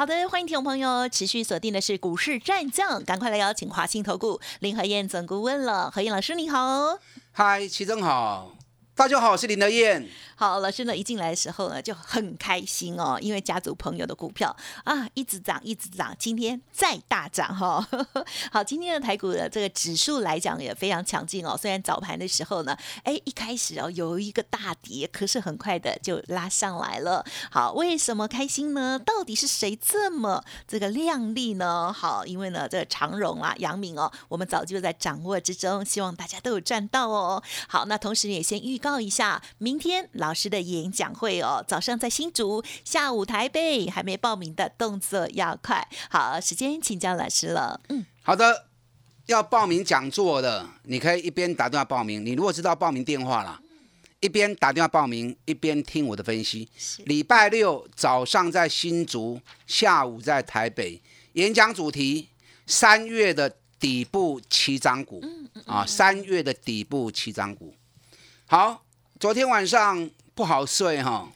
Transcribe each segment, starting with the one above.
好的，欢迎听众朋友持续锁定的是股市战将，赶快来邀请华信投顾林和燕总顾问了。何燕老师你好，嗨，齐总好，大家好，我是林德燕。好，老师呢一进来的时候呢就很开心哦，因为家族朋友的股票啊一直涨一直涨，今天再大涨哈、好，今天的台股的这个指数来讲也非常强劲哦，虽然早盘的时候呢，哎一开始哦有一个大跌，可是很快的就拉上来了。好，为什么开心呢？到底是谁这么这个靓丽呢？好，因为呢这个长荣啊、阳明哦，我们早就在掌握之中，希望大家都有赚到哦。好，那同时也先预告一下，明天老师的演讲会哦，早上在新竹，下午台北，还没报名的动作要快。好，时间请教老师了。嗯，好的，要报名讲座的，你可以一边打电话报名。你如果知道报名电话啦，一边打电话报名，一边听我的分析。礼拜六早上在新竹，下午在台北，演讲主题三月的底部起涨股啊，三月的底部起涨股。好，昨天晚上不好睡哈，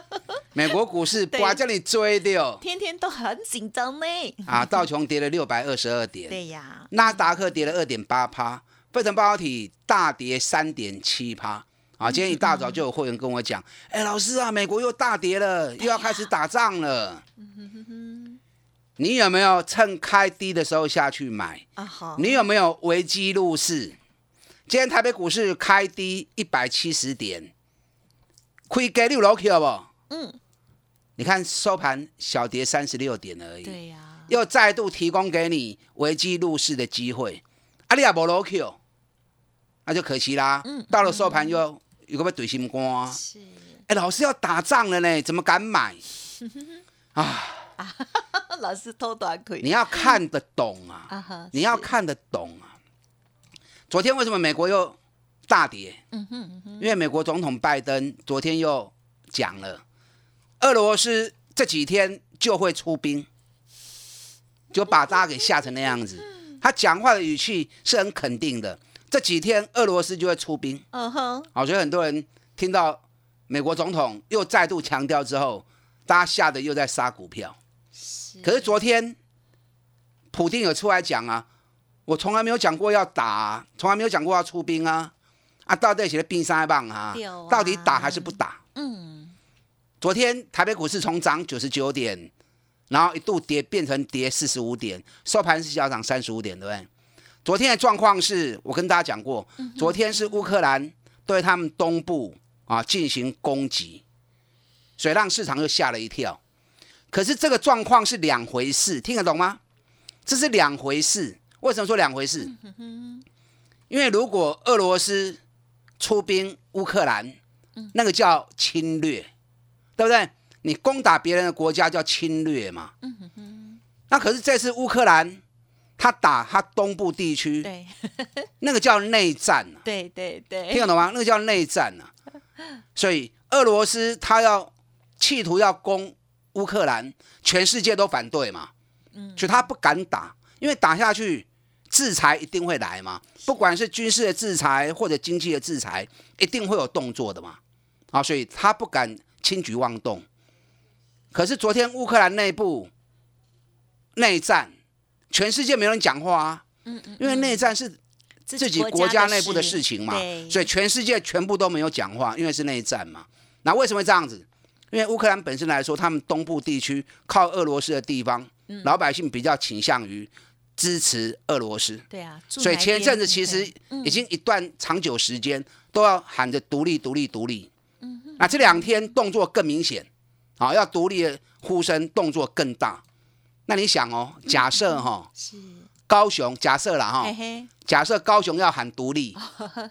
美国股市对把叫你追掉天天都很紧张呢。啊，道琼跌了六百二十二点，对呀，纳达克跌了二点八趴，费城半导体大跌三点七趴。啊，今天一大早就有会员跟我讲，哎、老师啊，美国又大跌了，又要开始打仗了。你有没有趁开低的时候下去买？啊好，你有没有危机入市？今天台北股市开低一百七十点，亏给六楼去好不？嗯，你看收盘小跌三十六点而已。对呀，又再度提供给你危机入市的机会，啊，你也无落 Q，那就可惜啦。嗯到了收盘又有个被怼心肝，是哎，老师要打仗了呢，怎么敢买？啊，老师偷短腿你要看得懂啊，你要，看得懂啊。昨天为什么美国又大跌？嗯哼嗯哼，因为美国总统拜登昨天又讲了，俄罗斯这几天就会出兵，就把大家给吓成那样子。他讲话的语气是很肯定的，这几天俄罗斯就会出兵。嗯哼，好，所以很多人听到美国总统又再度强调之后，大家吓得又在杀股票。可是昨天普丁有出来讲啊，我从来没有讲过要打、啊，从来没有讲过要出兵啊，啊，到底写的兵三棒啊啊，到底打还是不打？嗯，昨天台北股市从涨九十九点，然后一度跌变成跌四十五点，收盘是小涨三十五点，对不对？昨天的状况是我跟大家讲过，昨天是乌克兰对他们东部啊进行攻击，所以让市场又吓了一跳。可是这个状况是两回事，听得懂吗？这是两回事。为什么说两回事？因为如果俄罗斯出兵乌克兰，那个叫侵略，对不对？你攻打别人的国家叫侵略嘛。那可是这次乌克兰他打他东部地区，对 那个叫内战啊对对对，听得懂吗？那个叫内战啊。所以俄罗斯他要企图要攻乌克兰，全世界都反对嘛，所以他不敢打，因为打下去制裁一定会来嘛，不管是军事的制裁或者经济的制裁，一定会有动作的嘛，啊，所以他不敢轻举妄动。可是昨天乌克兰内部内战，全世界没有人讲话啊，因为内战是自己国家内部的事情嘛，所以全世界全部都没有讲话，因为是内战嘛。那为什么会这样子？因为乌克兰本身来说，他们东部地区靠俄罗斯的地方，老百姓比较倾向于支持俄罗斯，对啊，所以前一阵子其实已经一段长久时间都要喊着独立、独立、独立。那这两天动作更明显，啊，要独立的呼声动作更大。那你想哦，假设哈、是。高雄，假设了哈嘿，嘿，假设高雄要喊独立，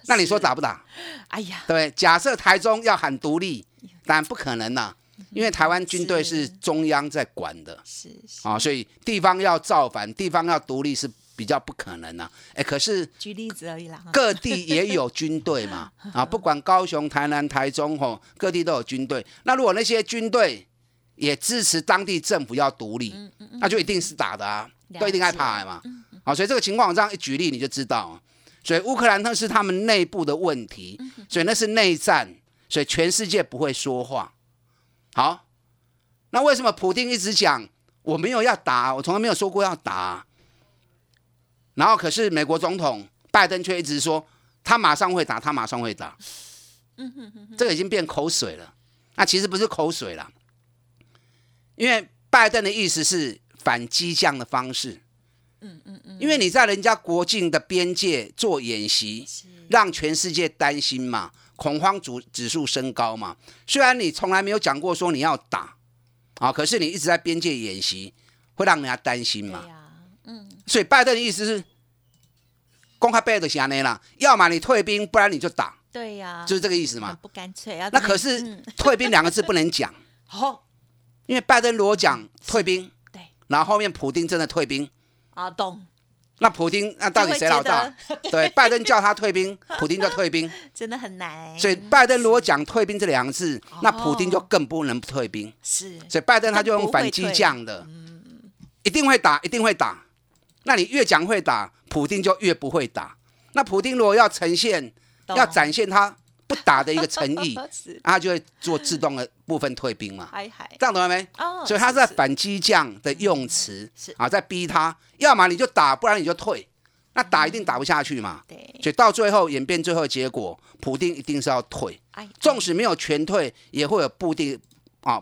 那你说打不打？哎呀，对？假设台中要喊独立，当然不可能啦，因为台湾军队是中央在管的是是啊，所以地方要造反，地方要独立是比较不可能啊。哎，可是举例子而已啦。各地也有军队嘛，啊，不管高雄、台南、台中吼，各地都有军队。那如果那些军队也支持当地政府要独立，那就一定是打的啊，都一定害怕嘛。好，所以这个情况我这样一举例你就知道。所以乌克兰那是他们内部的问题，所以那是内战，所以全世界不会说话。好，那为什么普京一直讲我没有要打，我从来没有说过要打？然后可是美国总统拜登却一直说他马上会打，他马上会打。这个已经变口水了。那其实不是口水了，因为拜登的意思是反激将的方式。嗯嗯嗯，因为你在人家国境的边界做演习，让全世界担心嘛，恐慌指指数升高嘛。虽然你从来没有讲过说你要打啊，可是你一直在边界演习，会让人家担心嘛。嗯。所以拜登的意思是，公开背的是安内啦，要么你退兵，不然你就打。对呀，就是这个意思嘛。不干脆那可是退兵两个字不能讲。好，因为拜登如果讲退兵，对，然后后面普丁真的退兵。啊，懂。那普京那到底谁老大？对，拜登叫他退兵，普京就退兵，真的很难。所以拜登如果讲退兵这两个字，那普京就更不能退兵。是，所以拜登他就用反击降的，一定会打，一定会打。那你越讲会打，普京就越不会打。那普京如果要呈现，要展现他。不打的一个诚意，他就会做自动的部分退兵嘛。这样懂了没？哦，所以他在反击将的用词啊，在逼他，要么你就打，不然你就退。那打一定打不下去嘛。对。所以到最后演变最后结果，普丁一定是要退。纵使没有全退，也会有部定啊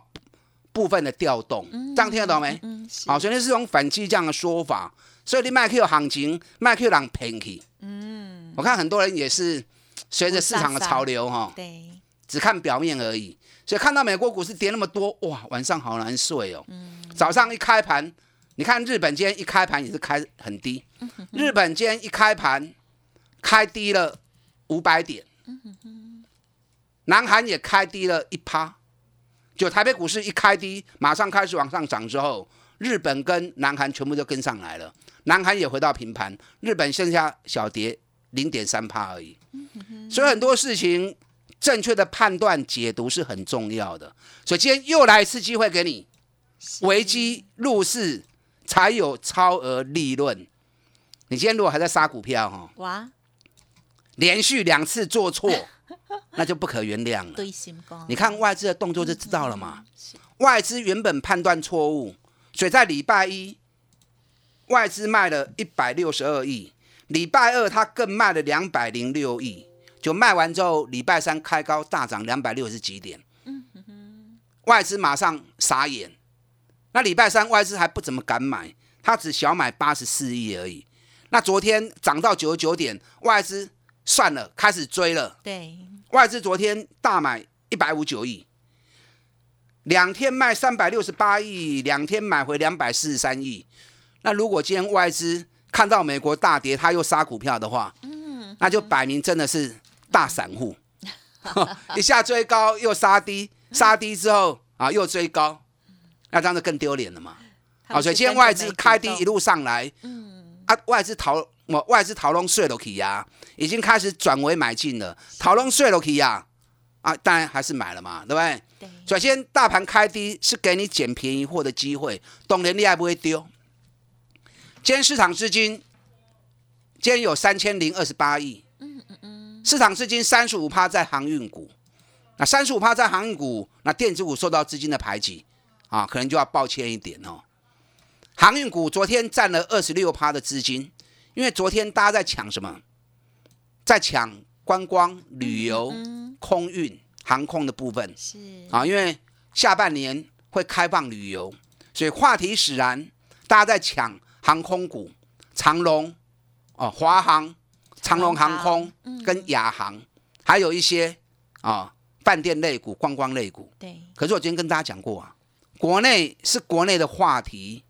部分的调动。这样听得懂没？嗯。好，所以那是用反击将的说法。所以你麦克有行情，麦克让平去。嗯。我看很多人也是。随着市场的潮流，哈，对，只看表面而已。所以看到美国股市跌那么多，哇，晚上好难睡哦。嗯。早上一开盘，你看日本今天一开盘也是开很低。日本今天一开盘开低了五百点。南韩也开低了一趴。就台北股市一开低，马上开始往上涨之后，日本跟南韩全部都跟上来了。南韩也回到平盘，日本剩下小跌零点三趴而已。所以很多事情正确的判断解读是很重要的。所以今天又来一次机会给你，危机入市才有超额利润。你今天如果还在杀股票哈，哇，连续两次做错，那就不可原谅了。你看外资的动作就知道了嘛。外资原本判断错误，所以在礼拜一外资卖了一百六十二亿。礼拜二他更卖了两百零六亿，就卖完之后，礼拜三开高大涨两百六十几点，外资马上傻眼。那礼拜三外资还不怎么敢买，他只小买八十四亿而已。那昨天涨到九十九点，外资算了，开始追了。对，外资昨天大买一百五九亿，两天卖三百六十八亿，两天买回两百四十三亿。那如果今天外资，看到美国大跌，他又杀股票的话，嗯，那就摆明真的是大散户，一下追高又杀低，杀低之后啊又追高，那这样就更丢脸了嘛。好，所以今天外资开低一路上来，嗯，啊外资逃我外资逃龙睡了起呀，已经开始转为买进了，逃龙睡了起呀，啊当然还是买了嘛，对不对？对。首先大盘开低是给你捡便宜货的机会，懂人你还不会丢。今天市场资金，今天有三千零二十八亿。嗯嗯嗯。市场资金三十五趴在航运股，那三十五趴在航运股，那电子股受到资金的排挤啊，可能就要抱歉一点哦。航运股昨天占了二十六趴的资金，因为昨天大家在抢什么？在抢观光、旅游、空运、航空的部分。是啊，因为下半年会开放旅游，所以话题使然，大家在抢。航空股，长龙哦，华航、长龙航空跟亚航，还有一些啊饭店类股、观光类股。对。可是我今天跟大家讲过啊，国内是国内的话题，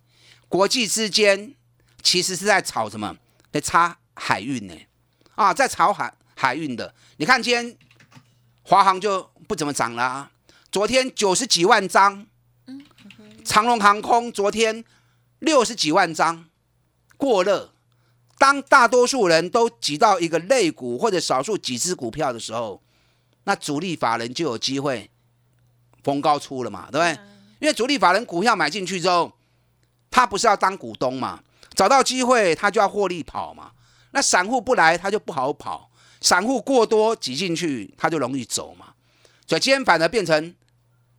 国际之间其实是在炒什么？在炒海运呢？啊，在炒海海运的。你看今天华航就不怎么涨了，昨天九十几万张。长龙航空昨天。六十几万张过热，当大多数人都挤到一个类股或者少数几只股票的时候，那主力法人就有机会逢高出了嘛，对不对？因为主力法人股票买进去之后，他不是要当股东嘛，找到机会他就要获利跑嘛。那散户不来，他就不好跑；散户过多挤进去，他就容易走嘛。所以今天反而变成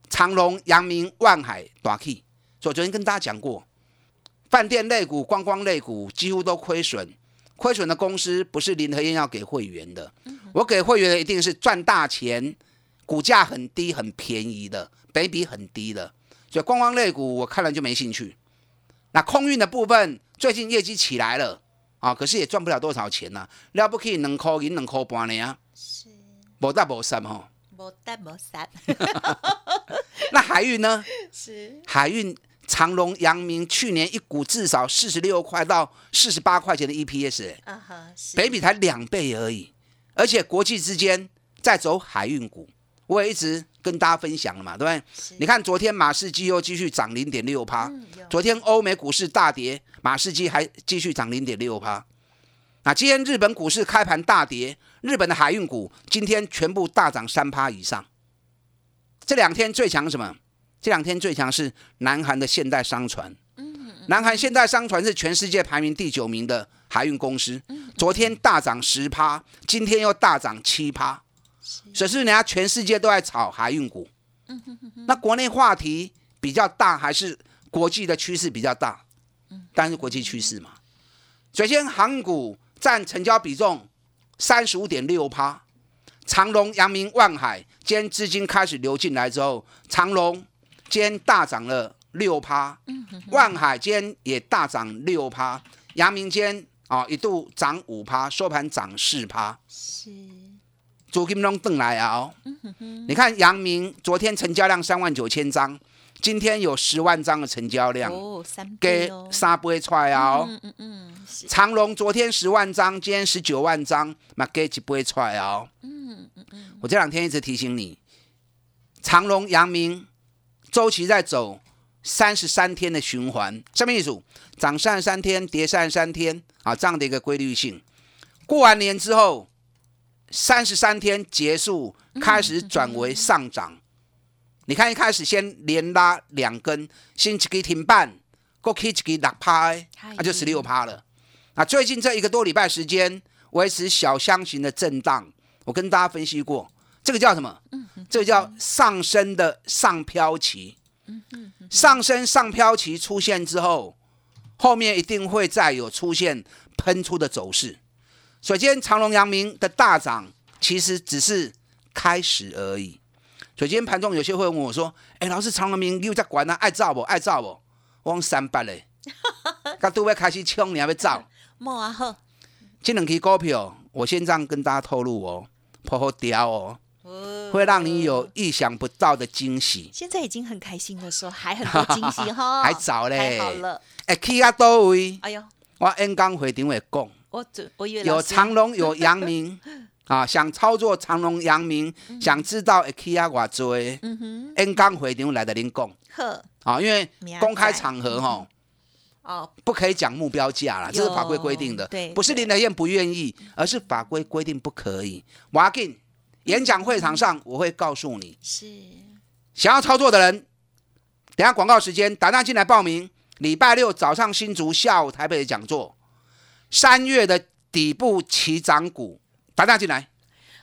长隆、阳明、万海、大 K。所以昨天跟大家讲过，饭店类股、观光类股几乎都亏损。亏损的公司不是林和燕要给会员的，我给会员的一定是赚大钱、股价很低、很便宜的，北比很低的。所以观光类股我看了就没兴趣。那空运的部分最近业绩起来了啊，可是也赚不了多少钱呐、了不起两块银两块半呢啊，是无大无三吼。无蛋无散，那海运呢？是海运长隆、阳明去年一股至少四十六块到四十八块钱的 EPS，、北比才两倍而已，而且国际之间在走海运股，我也一直跟大家分享了嘛，对不对？你看昨天马士基又继续涨零点六趴，嗯昨天欧美股市大跌，马士基还继续涨零点六趴。那今天日本股市开盘大跌，日本的海运股今天全部大涨三趴以上。这两天最强什么？这两天最强是南韩的现代商船。南韩现代商船是全世界排名第九名的海运公司，昨天大涨十趴，今天又大涨七趴。所以是人家全世界都在炒海运股。那国内话题比较大，还是国际的趋势比较大？当然是国际趋势嘛。首先，航运股占成交比重三十五点六趴，长隆、阳明、万海，今天资金开始流进来之后，长隆今天大涨了六趴，万海今天也大涨六趴，阳明今天啊、一度涨五趴，收盘涨四趴。是租金龙邓来啊、哦！你看阳明昨天成交量三万九千张，今天有十万张的成交量，哦，三给倍哦，三倍出来啊、哦！嗯嗯嗯，是长隆昨天十万张，今天十九万张，嘛给一倍出来啊、哦！嗯嗯嗯，我这两天一直提醒你，长隆、阳明周期在走三十三天的循环，下面一组涨三十三天，跌三十三天啊，这样的一个规律性。过完年之后，三十三天结束，开始转为上涨。你看一开始先连拉两根，先一个停半，过去一个六趴的，那就十六趴了。啊最近这一个多礼拜时间，维持小箱型的震荡，我跟大家分析过，这个叫什么？这个叫上升的上飘期。上升上飘期出现之后，后面一定会再有出现喷出的走势。所以今天长隆、阳明的大涨，其实只是开始而已。所以今天盘中有些会问我说：“哎、老师，长隆、阳明又在管啊，爱造不？爱造不？”我讲三八嘞，他都要开始冲，你还要造？莫啊好，这两期股票，我先这样跟大家透露哦，颇好屌哦，哦会让你有意想不到的惊喜。现在已经很开心的说，还很多惊喜哈，还早嘞。太好了，哎，去啊多位，哎呦，我 N 刚会场会讲，我准我以为有长隆有阳明。啊，想操作长隆阳明，想知道会去啊偌多的，嗯哼，，N 刚会场来的您讲。呵，啊，因为公开场合哈。哦，不可以讲目标价啦，这是法规规定的。对，不是林德燕不愿意，而是法规规定不可以。我要给演讲会场上我会告诉你，是想要操作的人，等下广告时间打电话进来报名。礼拜六早上新竹，下午台北的讲座，三月的底部起涨股，打电话进来。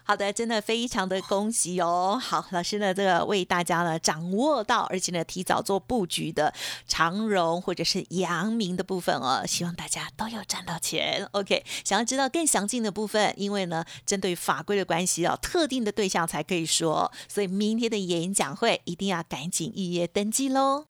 好的，真的非常的恭喜哦！好，老师呢，这个为大家呢掌握到，而且呢提早做布局的长荣或者是阳明的部分哦，希望大家都有赚到钱。OK，想要知道更详尽的部分，因为呢针对法规的关系哦，特定的对象才可以说，所以明天的演讲会一定要赶紧预约登记喽。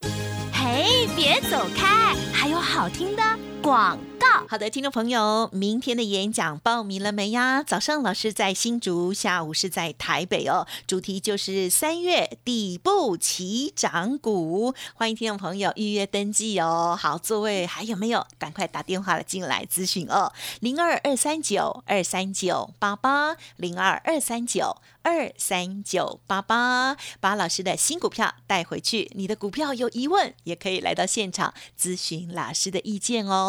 嘿，别走开，还有好听的广告。好的，听众朋友，明天的演讲报名了没呀？早上老师在新竹，下午是在台北哦。主题就是三月底部起涨股，欢迎听众朋友预约登记哦。好，座位还有没有？赶快打电话了进来咨询哦，零二二三九二三九八八，零二二三九。二二三九八八，把老师的新股票带回去。你的股票有疑问，也可以来到现场咨询老师的意见哦。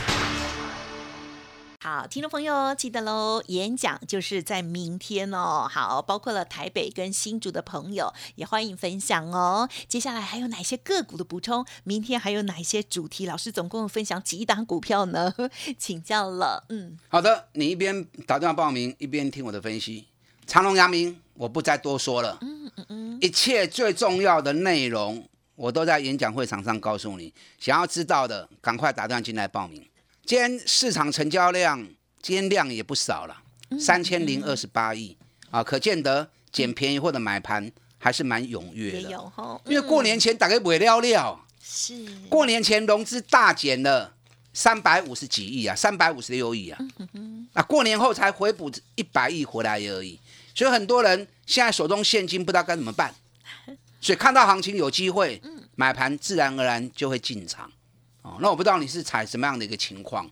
好，听众朋友记得喽，演讲就是在明天哦。好，包括了台北跟新竹的朋友，也欢迎分享哦。接下来还有哪些个股的补充？明天还有哪一些主题？老师总共分享几档股票呢？请教了，嗯，好的，你一边打电话报名，一边听我的分析。长隆、阳明，我不再多说了。嗯嗯嗯，一切最重要的内容，我都在演讲会场上告诉你。想要知道的，赶快打电话进来报名。今天市场成交量，今天量也不少了，三千零二十八亿。啊，可见得捡便宜或者买盘还是蛮踊跃的。有因为过年前大概不会了了，是。过年前融资大减了三百五十几亿啊，三百五十六亿啊，啊，过年后才回补一百亿回来而已，所以很多人现在手中现金不知道该怎么办，所以看到行情有机会，买盘自然而然就会进场。哦，那我不知道你是采什么样的一个情况。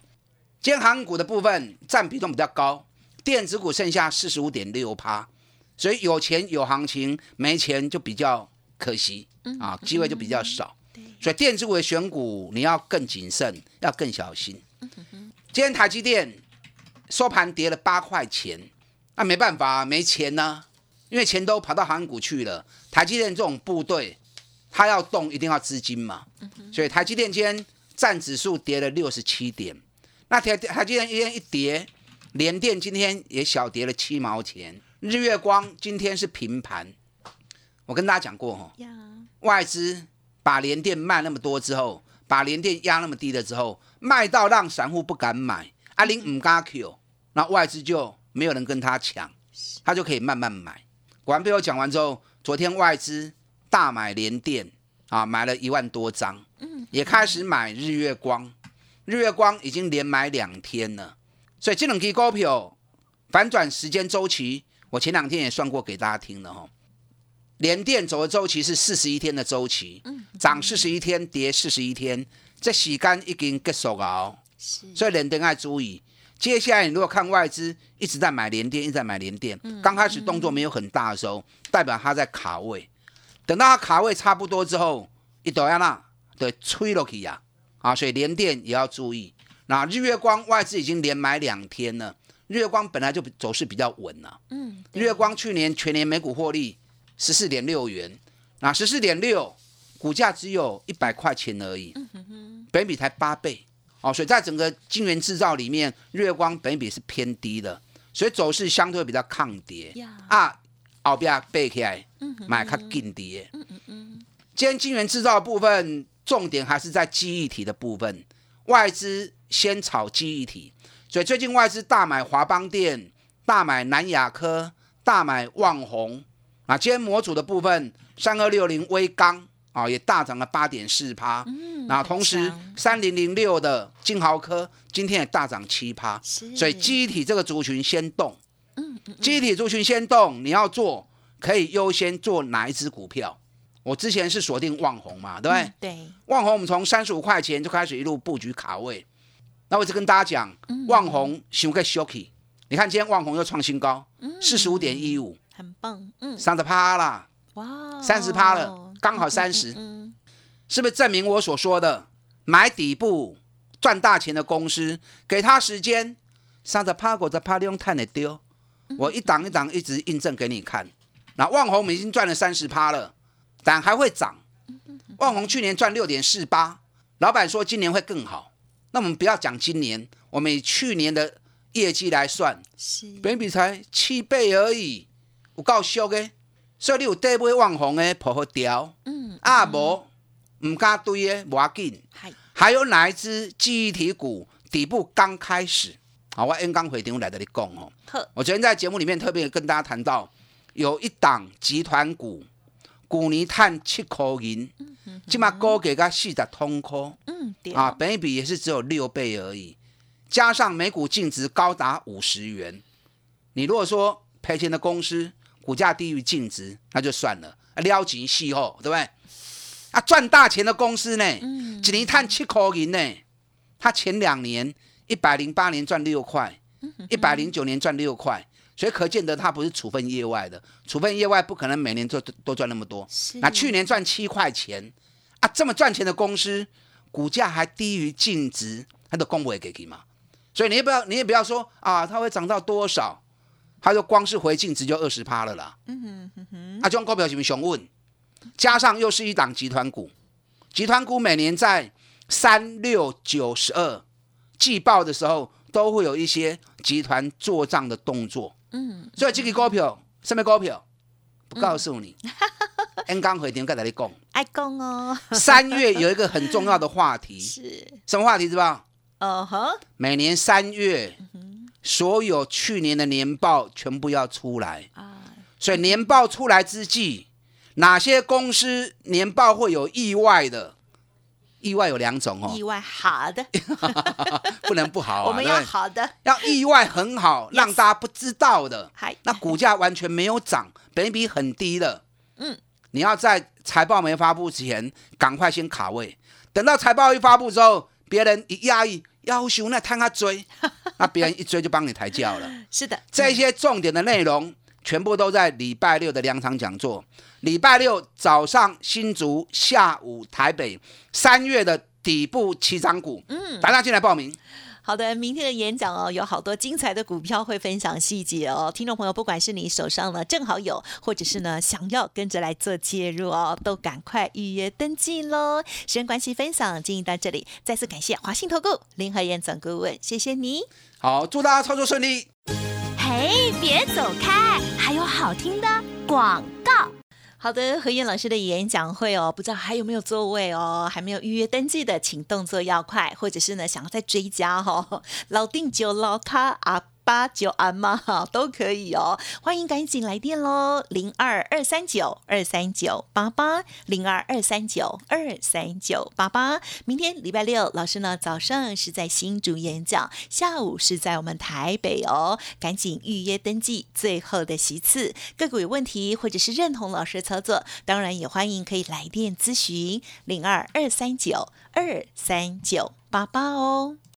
今天航股的部分占比重比较高，电子股剩下四十五点六趴，所以有钱有行情，没钱就比较可惜啊，机会就比较少。所以电子股的选股你要更谨慎，要更小心。今天台积电收盘跌了八块钱，那没办法，没钱呢，因为钱都跑到航股去了。台积电这种部队，它要动一定要资金嘛，所以台积电今天。占指数跌了六十七点，那台台积电一天一跌，联电今天也小跌了七毛钱，日月光今天是平盘。我跟大家讲过哈，外资把联电卖那么多之后，把联电压那么低了之后，卖到让散户不敢买，阿林唔加 Q，那外资就没有人跟他抢，他就可以慢慢买。果然被我讲完之后，昨天外资大买联电。啊，买了一万多张，嗯，也开始买日月光，日月光已经连买两天了，所以这两支股票反转时间周期，我前两天也算过给大家听了哈。连电走的周期是四十一天的周期，嗯，涨四十一天，跌四十一天，这时间已经结束了，是，所以连电要注意。接下来你如果看外资一直在买连电，一直在买连电，刚开始动作没有很大的时候，代表它在卡位。等到它卡位差不多之后，一抖下那对吹落去呀，啊，所以连电也要注意。那日月光外资已经连买两天了，日月光本来就走势比较稳了。嗯，日月光去年全年每股获利十四点六元，那十四点六股价只有一百块钱而已，本比才八倍。哦，所以在整个晶圆制造里面，日月光本比是偏低的，所以走势相对比较抗跌。啊。后边背起来，买较紧跌。嗯嗯嗯。今天晶圆制造部分重点还是在记忆体的部分，外资先炒记忆体，所以最近外资大买华邦电、大买南亚科、大买旺宏。啊，今天模组的部分，三二六零微钢啊也大涨了八点四趴。嗯。那同时三零零六的金豪科今天也大涨七趴。所以记忆体这个族群先动。集体族群先动，你要做可以优先做哪一只股票？我之前是锁定旺红嘛，对不对？对，旺红我们从三十五块钱就开始一路布局卡位。那我就跟大家讲，旺宏想个 shocky，你看今天旺红又创新高，四十五点一五，很棒，嗯，三十趴啦，哇，三十趴了，刚好三十，嗯是不是证明我所说的买底部赚大钱的公司，给他时间，三十趴或者趴利用碳的丢？我一档一档一直印证给你看。那旺红我们已经赚了三十趴了，但还会涨。万宏去年赚六点四八，老板说今年会更好。那我们不要讲今年，我们以去年的业绩来算，是本比才七倍而已，有够俗的。所以你有底买万宏的破好掉，嗯啊无唔敢堆的无要紧。嗨还有哪一只记忆体股底部刚开始？好，我 N 刚回电来这里讲哦。我昨天在节目里面特别跟大家谈到，有一档集团股，股年碳七块银，起码高给个四十通块。嗯对。啊，本一比也是只有六倍而已，加上每股净值高达五十元。你如果说赔钱的公司股价低于净值，那就算了，啊撩紧细后，对不对？啊，赚大钱的公司呢，嗯。一年赚七块银呢，他前两年一百零八年赚六块，一百零九年赚六块，所以可见得它不是处分业外的，处分业外不可能每年都都赚那么多。那去年赚七块钱啊，这么赚钱的公司，股价还低于净值，它的公不会给你嘛。所以你也不要，你也不要说啊，它会涨到多少，它就光是回净值就二十趴了啦。嗯哼哼哼，啊，这种股票是不是熊问？加上又是一档集团股，集团股每年在三六九十二季报的时候，都会有一些集团做账的动作。嗯所以这个股票什么股票？不告诉你。N 刚回电跟大家讲，爱公哦，三月有一个很重要的话题，是什么话题知道？哦呵，每年三月，所有去年的年报全部要出来。啊所以年报出来之际，哪些公司年报会有意外的？意外有两种哦意，外好的，不能不好啊，我们要好的，要意外很好，让大家不知道的。嗨，那股价完全没有涨，本益比很低的，嗯，你要在财报没发布之前，赶快先卡位，等到财报一发布之后，别人一压抑，要求那探他追，那别人一追就帮你抬轿了。是的，这些重点的内容，全部都在礼拜六的两场讲座。礼拜六早上新竹，下午台北，三月的底部起涨股，嗯，大家进来报名。好的，明天的演讲哦，有好多精彩的股票会分享细节哦。听众朋友，不管是你手上呢正好有，或者是呢想要跟着来做介入哦，都赶快预约登记喽。时间关系，分享进行到这里，再次感谢华信投顾林和燕总顾问，谢谢你。好，祝大家操作顺利。嘿，别走开，还有好听的广告。好的，何燕老师的演讲会哦，不知道还有没有座位哦？还没有预约登记的，请动作要快，或者是呢想要再追加哦，老定就老卡啊。八九安嘛哈都可以哦，欢迎赶紧来电喽，零二二三九二三九八八零二二三九二三九八八。明天礼拜六，老师呢早上是在新竹演讲，下午是在我们台北哦，赶紧预约登记，最后的席次。个股有问题或者是认同老师的操作，当然也欢迎可以来电咨询零二二三九二三九八八哦。